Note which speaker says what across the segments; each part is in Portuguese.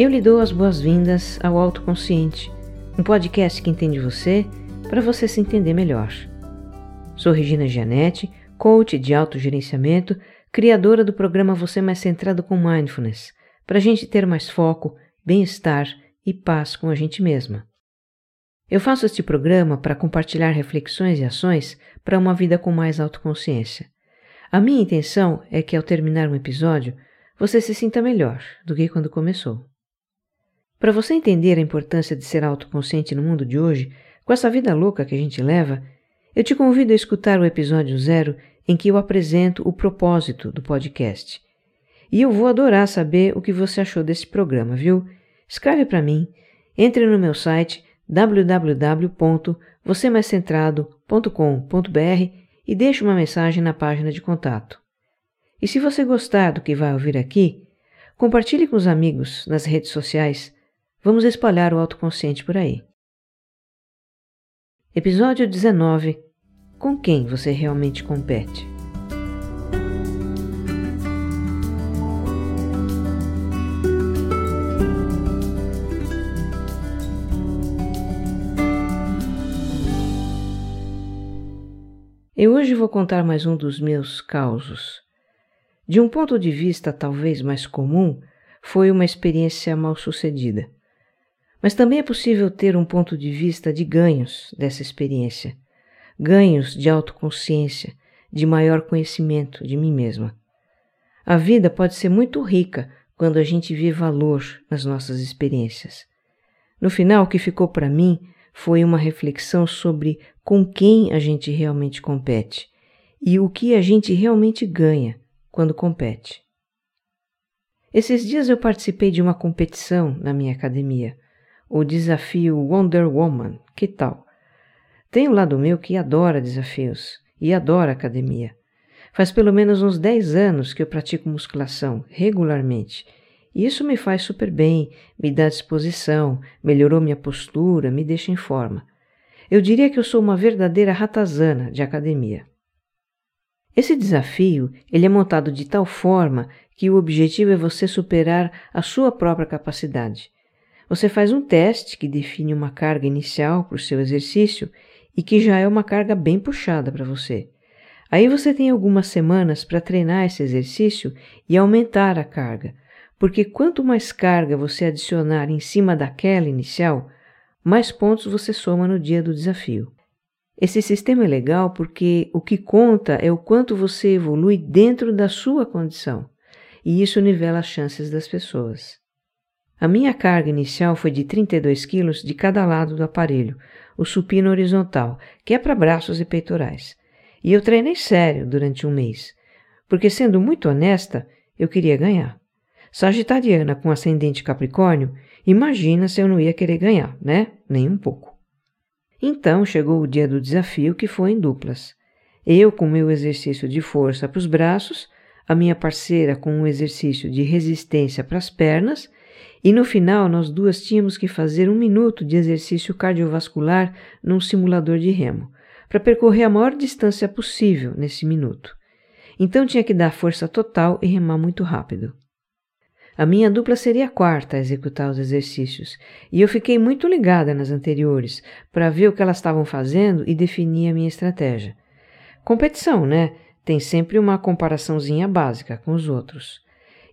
Speaker 1: Eu lhe dou as boas-vindas ao Autoconsciente, um podcast que entende você para você se entender melhor. Sou Regina Gianetti, coach de autogerenciamento, criadora do programa Você Mais Centrado com Mindfulness, para a gente ter mais foco, bem-estar e paz com a gente mesma. Eu faço este programa para compartilhar reflexões e ações para uma vida com mais autoconsciência. A minha intenção é que ao terminar um episódio, você se sinta melhor do que quando começou. Para você entender a importância de ser autoconsciente no mundo de hoje, com essa vida louca que a gente leva, eu te convido a escutar o episódio zero em que eu apresento o propósito do podcast. E eu vou adorar saber o que você achou desse programa, viu? Escreve para mim, entre no meu site www.vocêmaiscentrado.com.br e deixe uma mensagem na página de contato. E se você gostar do que vai ouvir aqui, compartilhe com os amigos nas redes sociais. Vamos espalhar o autoconsciente por aí. Episódio 19 Com quem você realmente compete? Eu hoje vou contar mais um dos meus causos. De um ponto de vista talvez mais comum, foi uma experiência mal sucedida. Mas também é possível ter um ponto de vista de ganhos dessa experiência, ganhos de autoconsciência, de maior conhecimento de mim mesma. A vida pode ser muito rica quando a gente vê valor nas nossas experiências. No final, o que ficou para mim foi uma reflexão sobre com quem a gente realmente compete e o que a gente realmente ganha quando compete. Esses dias eu participei de uma competição na minha academia, o desafio Wonder Woman. Que tal? Tem um lado meu que adora desafios e adora academia. Faz pelo menos uns 10 anos que eu pratico musculação regularmente e isso me faz super bem, me dá disposição, melhorou minha postura, me deixa em forma. Eu diria que eu sou uma verdadeira ratazana de academia. Esse desafio ele é montado de tal forma que o objetivo é você superar a sua própria capacidade. Você faz um teste que define uma carga inicial para o seu exercício e que já é uma carga bem puxada para você. Aí você tem algumas semanas para treinar esse exercício e aumentar a carga, porque quanto mais carga você adicionar em cima daquela inicial, mais pontos você soma no dia do desafio. Esse sistema é legal porque o que conta é o quanto você evolui dentro da sua condição, e isso nivela as chances das pessoas. A minha carga inicial foi de 32 quilos de cada lado do aparelho, o supino horizontal, que é para braços e peitorais. E eu treinei sério durante um mês, porque sendo muito honesta, eu queria ganhar. Sagitariana com ascendente Capricórnio, imagina se eu não ia querer ganhar, né? Nem um pouco. Então chegou o dia do desafio, que foi em duplas. Eu com meu exercício de força para os braços, a minha parceira com um exercício de resistência para as pernas, e no final nós duas tínhamos que fazer um minuto de exercício cardiovascular num simulador de remo, para percorrer a maior distância possível nesse minuto. Então tinha que dar força total e remar muito rápido. A minha dupla seria a quarta a executar os exercícios, e eu fiquei muito ligada nas anteriores para ver o que elas estavam fazendo e definir a minha estratégia. Competição, né? Tem sempre uma comparaçãozinha básica com os outros.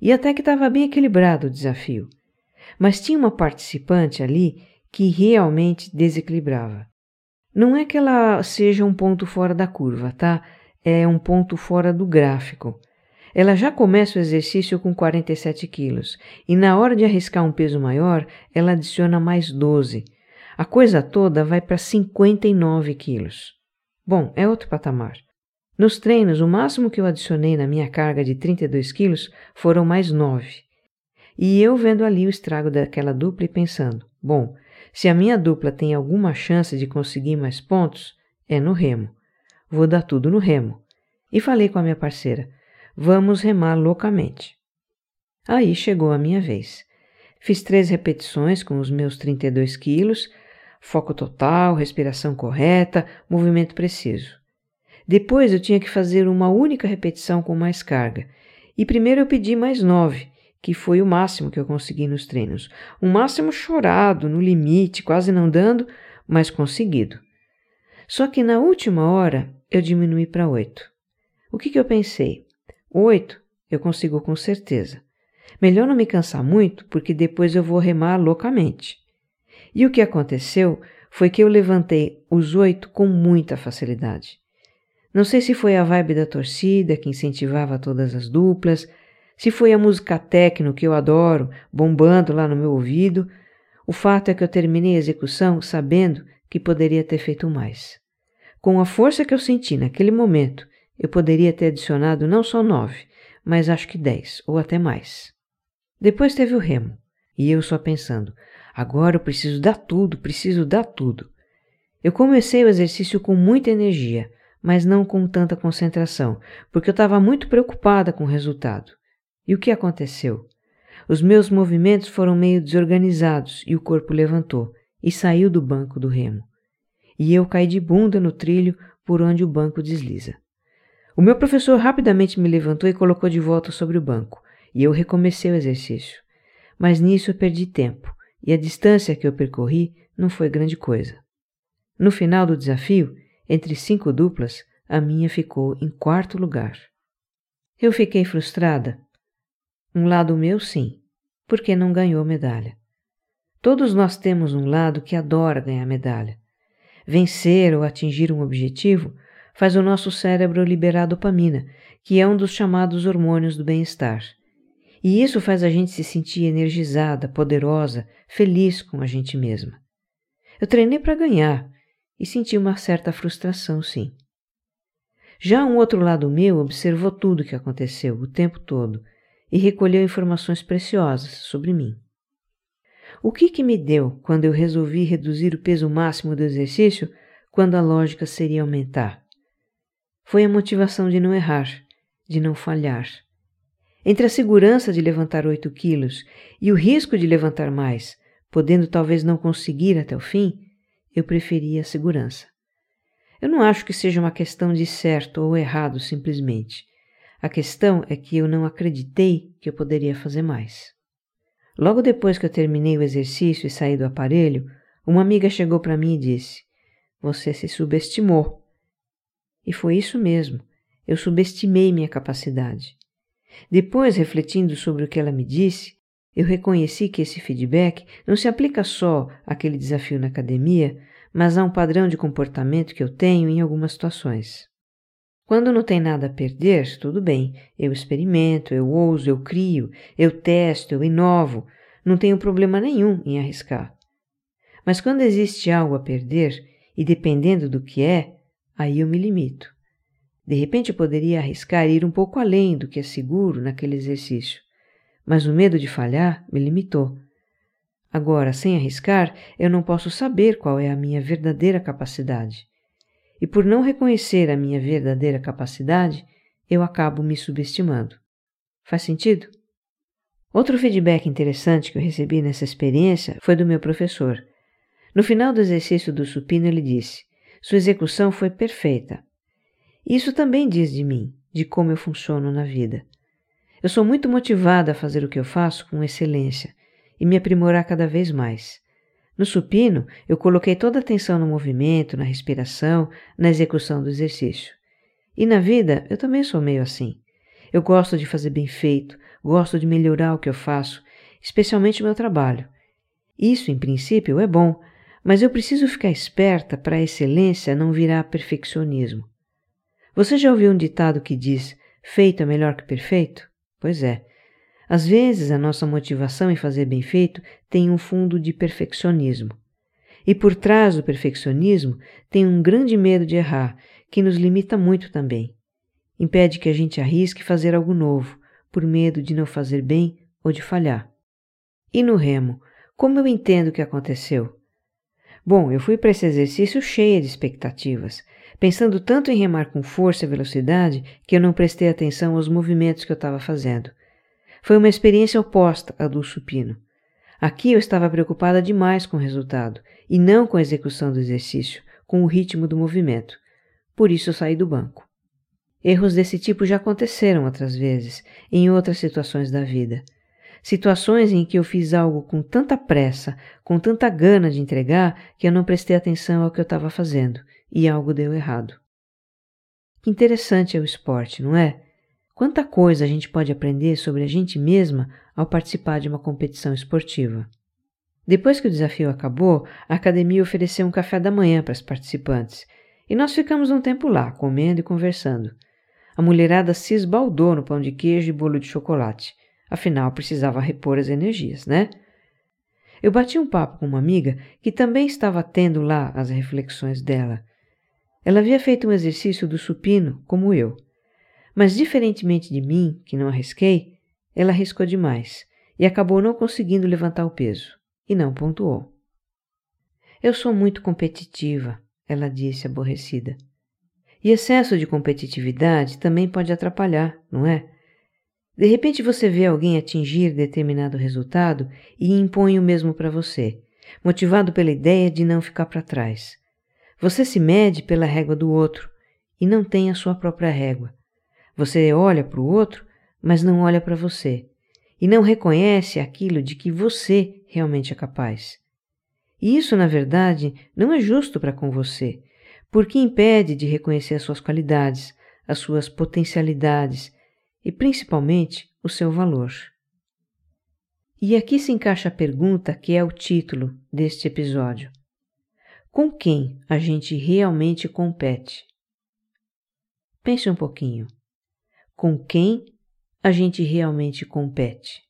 Speaker 1: E até que estava bem equilibrado o desafio. Mas tinha uma participante ali que realmente desequilibrava. Não é que ela seja um ponto fora da curva, tá? É um ponto fora do gráfico. Ela já começa o exercício com 47 quilos e na hora de arriscar um peso maior, ela adiciona mais 12. A coisa toda vai para 59 quilos. Bom, é outro patamar. Nos treinos, o máximo que eu adicionei na minha carga de 32 quilos foram mais 9. E eu vendo ali o estrago daquela dupla e pensando: bom, se a minha dupla tem alguma chance de conseguir mais pontos, é no remo. Vou dar tudo no remo. E falei com a minha parceira: Vamos remar loucamente. Aí chegou a minha vez. Fiz três repetições com os meus 32 quilos, foco total, respiração correta, movimento preciso. Depois eu tinha que fazer uma única repetição com mais carga. E primeiro eu pedi mais nove, que foi o máximo que eu consegui nos treinos. Um máximo chorado, no limite, quase não dando, mas conseguido. Só que na última hora eu diminui para oito. O que, que eu pensei? Oito eu consigo com certeza. Melhor não me cansar muito, porque depois eu vou remar loucamente. E o que aconteceu foi que eu levantei os oito com muita facilidade. Não sei se foi a vibe da torcida que incentivava todas as duplas, se foi a música techno que eu adoro, bombando lá no meu ouvido. O fato é que eu terminei a execução sabendo que poderia ter feito mais. Com a força que eu senti naquele momento, eu poderia ter adicionado não só nove, mas acho que dez ou até mais. Depois teve o remo, e eu só pensando: agora eu preciso dar tudo, preciso dar tudo. Eu comecei o exercício com muita energia, mas não com tanta concentração, porque eu estava muito preocupada com o resultado. E o que aconteceu? Os meus movimentos foram meio desorganizados e o corpo levantou e saiu do banco do remo. E eu caí de bunda no trilho por onde o banco desliza. O meu professor rapidamente me levantou e colocou de volta sobre o banco, e eu recomecei o exercício. Mas nisso eu perdi tempo, e a distância que eu percorri não foi grande coisa. No final do desafio, entre cinco duplas, a minha ficou em quarto lugar. Eu fiquei frustrada. Um lado meu, sim, porque não ganhou medalha. Todos nós temos um lado que adora ganhar medalha. Vencer ou atingir um objetivo faz o nosso cérebro liberar dopamina, que é um dos chamados hormônios do bem-estar. E isso faz a gente se sentir energizada, poderosa, feliz com a gente mesma. Eu treinei para ganhar e senti uma certa frustração, sim. Já um outro lado meu observou tudo o que aconteceu o tempo todo e recolheu informações preciosas sobre mim. O que, que me deu quando eu resolvi reduzir o peso máximo do exercício quando a lógica seria aumentar? Foi a motivação de não errar, de não falhar. Entre a segurança de levantar 8 quilos e o risco de levantar mais, podendo talvez não conseguir até o fim, eu preferia a segurança. Eu não acho que seja uma questão de certo ou errado simplesmente. A questão é que eu não acreditei que eu poderia fazer mais. Logo depois que eu terminei o exercício e saí do aparelho, uma amiga chegou para mim e disse: Você se subestimou. E foi isso mesmo. Eu subestimei minha capacidade. Depois, refletindo sobre o que ela me disse, eu reconheci que esse feedback não se aplica só àquele desafio na academia, mas a um padrão de comportamento que eu tenho em algumas situações. Quando não tem nada a perder, tudo bem, eu experimento, eu ouso, eu crio, eu testo, eu inovo, não tenho problema nenhum em arriscar. Mas quando existe algo a perder, e dependendo do que é, aí eu me limito. De repente eu poderia arriscar ir um pouco além do que é seguro naquele exercício mas o medo de falhar me limitou. Agora, sem arriscar, eu não posso saber qual é a minha verdadeira capacidade. E por não reconhecer a minha verdadeira capacidade, eu acabo me subestimando. Faz sentido? Outro feedback interessante que eu recebi nessa experiência foi do meu professor. No final do exercício do supino, ele disse: Sua execução foi perfeita. Isso também diz de mim, de como eu funciono na vida. Eu sou muito motivada a fazer o que eu faço com excelência e me aprimorar cada vez mais. No supino, eu coloquei toda a atenção no movimento, na respiração, na execução do exercício. E na vida, eu também sou meio assim. Eu gosto de fazer bem feito, gosto de melhorar o que eu faço, especialmente o meu trabalho. Isso, em princípio, é bom, mas eu preciso ficar esperta para a excelência não virar perfeccionismo. Você já ouviu um ditado que diz: feito é melhor que perfeito? Pois é. Às vezes a nossa motivação em fazer bem feito tem um fundo de perfeccionismo. E por trás do perfeccionismo tem um grande medo de errar, que nos limita muito também. Impede que a gente arrisque fazer algo novo, por medo de não fazer bem ou de falhar. E no remo, como eu entendo o que aconteceu? Bom, eu fui para esse exercício cheia de expectativas, pensando tanto em remar com força e velocidade que eu não prestei atenção aos movimentos que eu estava fazendo. Foi uma experiência oposta à do supino. Aqui eu estava preocupada demais com o resultado e não com a execução do exercício, com o ritmo do movimento. Por isso eu saí do banco. Erros desse tipo já aconteceram outras vezes, em outras situações da vida. Situações em que eu fiz algo com tanta pressa, com tanta gana de entregar, que eu não prestei atenção ao que eu estava fazendo e algo deu errado. Que interessante é o esporte, não é? Quanta coisa a gente pode aprender sobre a gente mesma ao participar de uma competição esportiva. Depois que o desafio acabou, a academia ofereceu um café da manhã para os participantes e nós ficamos um tempo lá, comendo e conversando. A mulherada se esbaldou no pão de queijo e bolo de chocolate. Afinal, precisava repor as energias, né? Eu bati um papo com uma amiga que também estava tendo lá as reflexões dela. Ela havia feito um exercício do supino, como eu. Mas, diferentemente de mim, que não arrisquei, ela arriscou demais e acabou não conseguindo levantar o peso e não pontuou. Eu sou muito competitiva, ela disse aborrecida. E excesso de competitividade também pode atrapalhar, não é? De repente você vê alguém atingir determinado resultado e impõe o mesmo para você, motivado pela ideia de não ficar para trás. Você se mede pela régua do outro e não tem a sua própria régua. Você olha para o outro, mas não olha para você e não reconhece aquilo de que você realmente é capaz. E isso, na verdade, não é justo para com você, porque impede de reconhecer as suas qualidades, as suas potencialidades e, principalmente, o seu valor. E aqui se encaixa a pergunta que é o título deste episódio: Com quem a gente realmente compete? Pense um pouquinho. Com quem a gente realmente compete?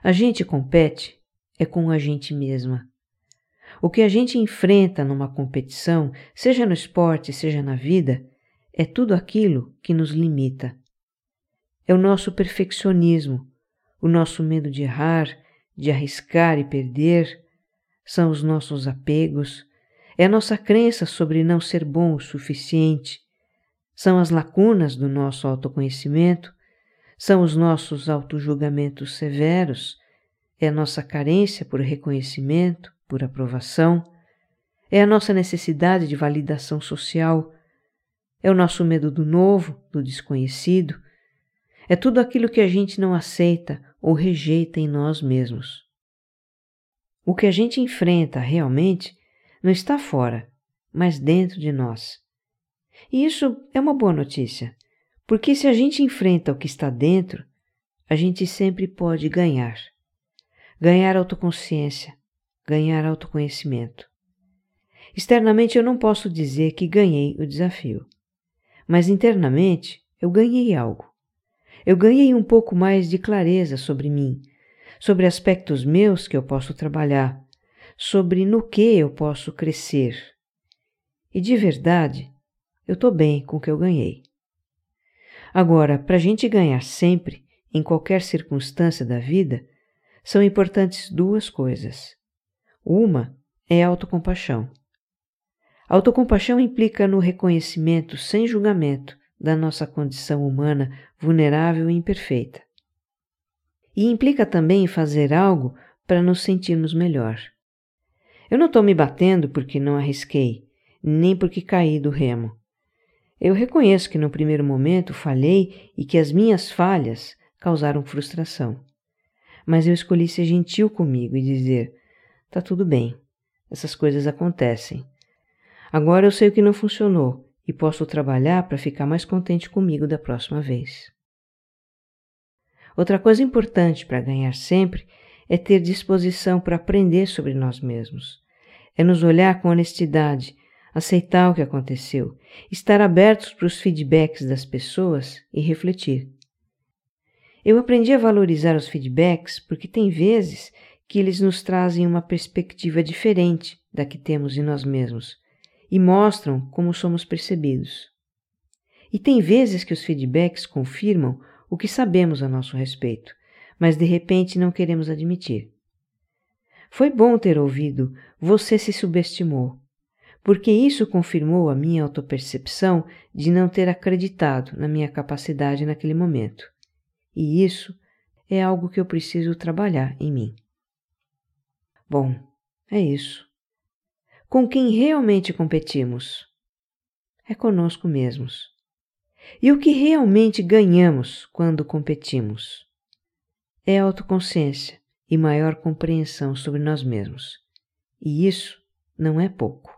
Speaker 1: A gente compete é com a gente mesma. O que a gente enfrenta numa competição, seja no esporte, seja na vida, é tudo aquilo que nos limita. É o nosso perfeccionismo, o nosso medo de errar, de arriscar e perder, são os nossos apegos, é a nossa crença sobre não ser bom o suficiente, são as lacunas do nosso autoconhecimento, são os nossos autojulgamentos severos, é a nossa carência por reconhecimento, por aprovação, é a nossa necessidade de validação social, é o nosso medo do novo, do desconhecido, é tudo aquilo que a gente não aceita ou rejeita em nós mesmos. O que a gente enfrenta realmente não está fora, mas dentro de nós. E isso é uma boa notícia, porque se a gente enfrenta o que está dentro, a gente sempre pode ganhar. Ganhar autoconsciência, ganhar autoconhecimento. Externamente eu não posso dizer que ganhei o desafio, mas internamente eu ganhei algo. Eu ganhei um pouco mais de clareza sobre mim, sobre aspectos meus que eu posso trabalhar, sobre no que eu posso crescer. E de verdade, eu estou bem com o que eu ganhei. Agora, para a gente ganhar sempre, em qualquer circunstância da vida, são importantes duas coisas. Uma é a autocompaixão. A autocompaixão implica no reconhecimento sem julgamento da nossa condição humana vulnerável e imperfeita. E implica também em fazer algo para nos sentirmos melhor. Eu não estou me batendo porque não arrisquei, nem porque caí do remo. Eu reconheço que no primeiro momento falhei e que as minhas falhas causaram frustração. Mas eu escolhi ser gentil comigo e dizer: Tá tudo bem. Essas coisas acontecem. Agora eu sei o que não funcionou e posso trabalhar para ficar mais contente comigo da próxima vez. Outra coisa importante para ganhar sempre é ter disposição para aprender sobre nós mesmos. É nos olhar com honestidade, aceitar o que aconteceu, estar abertos para os feedbacks das pessoas e refletir. Eu aprendi a valorizar os feedbacks porque tem vezes que eles nos trazem uma perspectiva diferente da que temos em nós mesmos e mostram como somos percebidos. E tem vezes que os feedbacks confirmam o que sabemos a nosso respeito, mas de repente não queremos admitir. Foi bom ter ouvido você se subestimou, porque isso confirmou a minha autopercepção de não ter acreditado na minha capacidade naquele momento. E isso é algo que eu preciso trabalhar em mim. Bom, é isso. Com quem realmente competimos? É conosco mesmos. E o que realmente ganhamos quando competimos? é autoconsciência e maior compreensão sobre nós mesmos. E isso não é pouco.